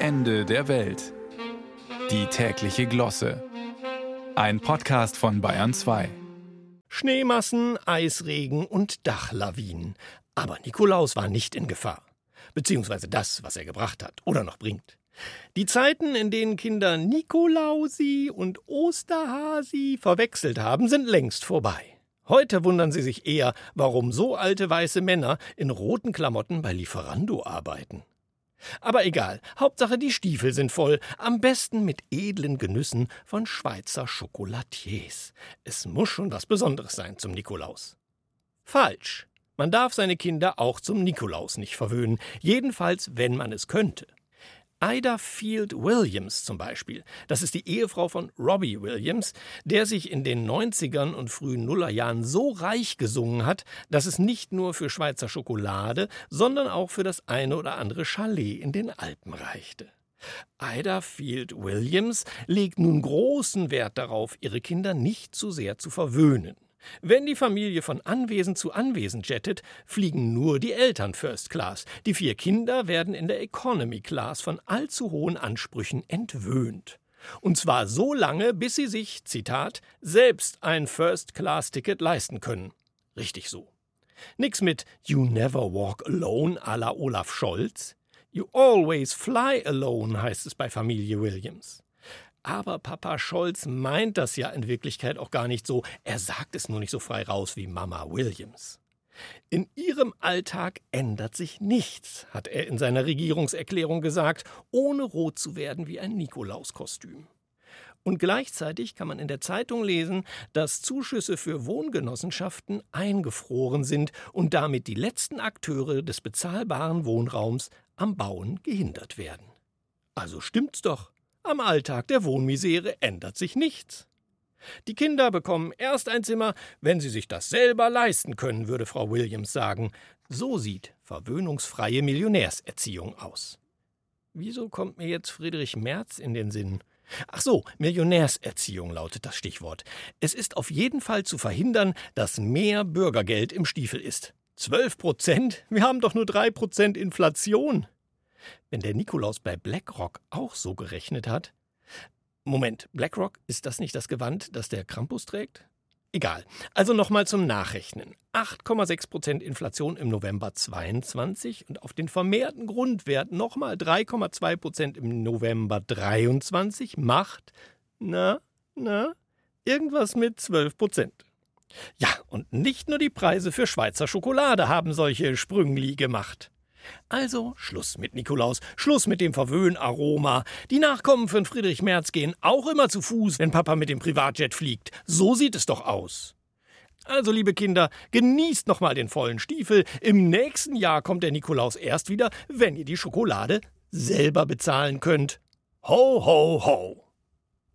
Ende der Welt. Die tägliche Glosse. Ein Podcast von Bayern 2. Schneemassen, Eisregen und Dachlawinen. Aber Nikolaus war nicht in Gefahr. Beziehungsweise das, was er gebracht hat oder noch bringt. Die Zeiten, in denen Kinder Nikolausi und Osterhasi verwechselt haben, sind längst vorbei. Heute wundern sie sich eher, warum so alte weiße Männer in roten Klamotten bei Lieferando arbeiten. Aber egal, Hauptsache die Stiefel sind voll, am besten mit edlen Genüssen von Schweizer Schokolatiers. Es muss schon was Besonderes sein zum Nikolaus. Falsch. Man darf seine Kinder auch zum Nikolaus nicht verwöhnen, jedenfalls wenn man es könnte. Ida Field Williams zum Beispiel, das ist die Ehefrau von Robbie Williams, der sich in den 90ern und frühen Nullerjahren so reich gesungen hat, dass es nicht nur für Schweizer Schokolade, sondern auch für das eine oder andere Chalet in den Alpen reichte. Ida Field Williams legt nun großen Wert darauf, ihre Kinder nicht zu sehr zu verwöhnen. Wenn die Familie von Anwesen zu Anwesen jettet, fliegen nur die Eltern First Class. Die vier Kinder werden in der Economy Class von allzu hohen Ansprüchen entwöhnt. Und zwar so lange, bis sie sich, Zitat, selbst ein First-Class-Ticket leisten können. Richtig so. Nix mit You never walk alone à la Olaf Scholz. You always fly alone heißt es bei Familie Williams. Aber Papa Scholz meint das ja in Wirklichkeit auch gar nicht so. Er sagt es nur nicht so frei raus wie Mama Williams. In ihrem Alltag ändert sich nichts, hat er in seiner Regierungserklärung gesagt, ohne rot zu werden wie ein Nikolauskostüm. Und gleichzeitig kann man in der Zeitung lesen, dass Zuschüsse für Wohngenossenschaften eingefroren sind und damit die letzten Akteure des bezahlbaren Wohnraums am Bauen gehindert werden. Also stimmt's doch. Am Alltag der Wohnmisere ändert sich nichts. Die Kinder bekommen erst ein Zimmer, wenn sie sich das selber leisten können, würde Frau Williams sagen. So sieht verwöhnungsfreie Millionärserziehung aus. Wieso kommt mir jetzt Friedrich Merz in den Sinn? Ach so, Millionärserziehung lautet das Stichwort. Es ist auf jeden Fall zu verhindern, dass mehr Bürgergeld im Stiefel ist. Zwölf Prozent? Wir haben doch nur drei Prozent Inflation. Wenn der Nikolaus bei BlackRock auch so gerechnet hat. Moment, BlackRock, ist das nicht das Gewand, das der Krampus trägt? Egal. Also nochmal zum Nachrechnen. 8,6% Inflation im November 22 und auf den vermehrten Grundwert nochmal 3,2% im November 23 macht, na, na, irgendwas mit 12%. Ja, und nicht nur die Preise für Schweizer Schokolade haben solche Sprüngli gemacht. Also Schluss mit Nikolaus, Schluss mit dem Verwöhnaroma. Die Nachkommen von Friedrich Merz gehen auch immer zu Fuß, wenn Papa mit dem Privatjet fliegt. So sieht es doch aus. Also, liebe Kinder, genießt noch mal den vollen Stiefel. Im nächsten Jahr kommt der Nikolaus erst wieder, wenn ihr die Schokolade selber bezahlen könnt. Ho, ho, ho!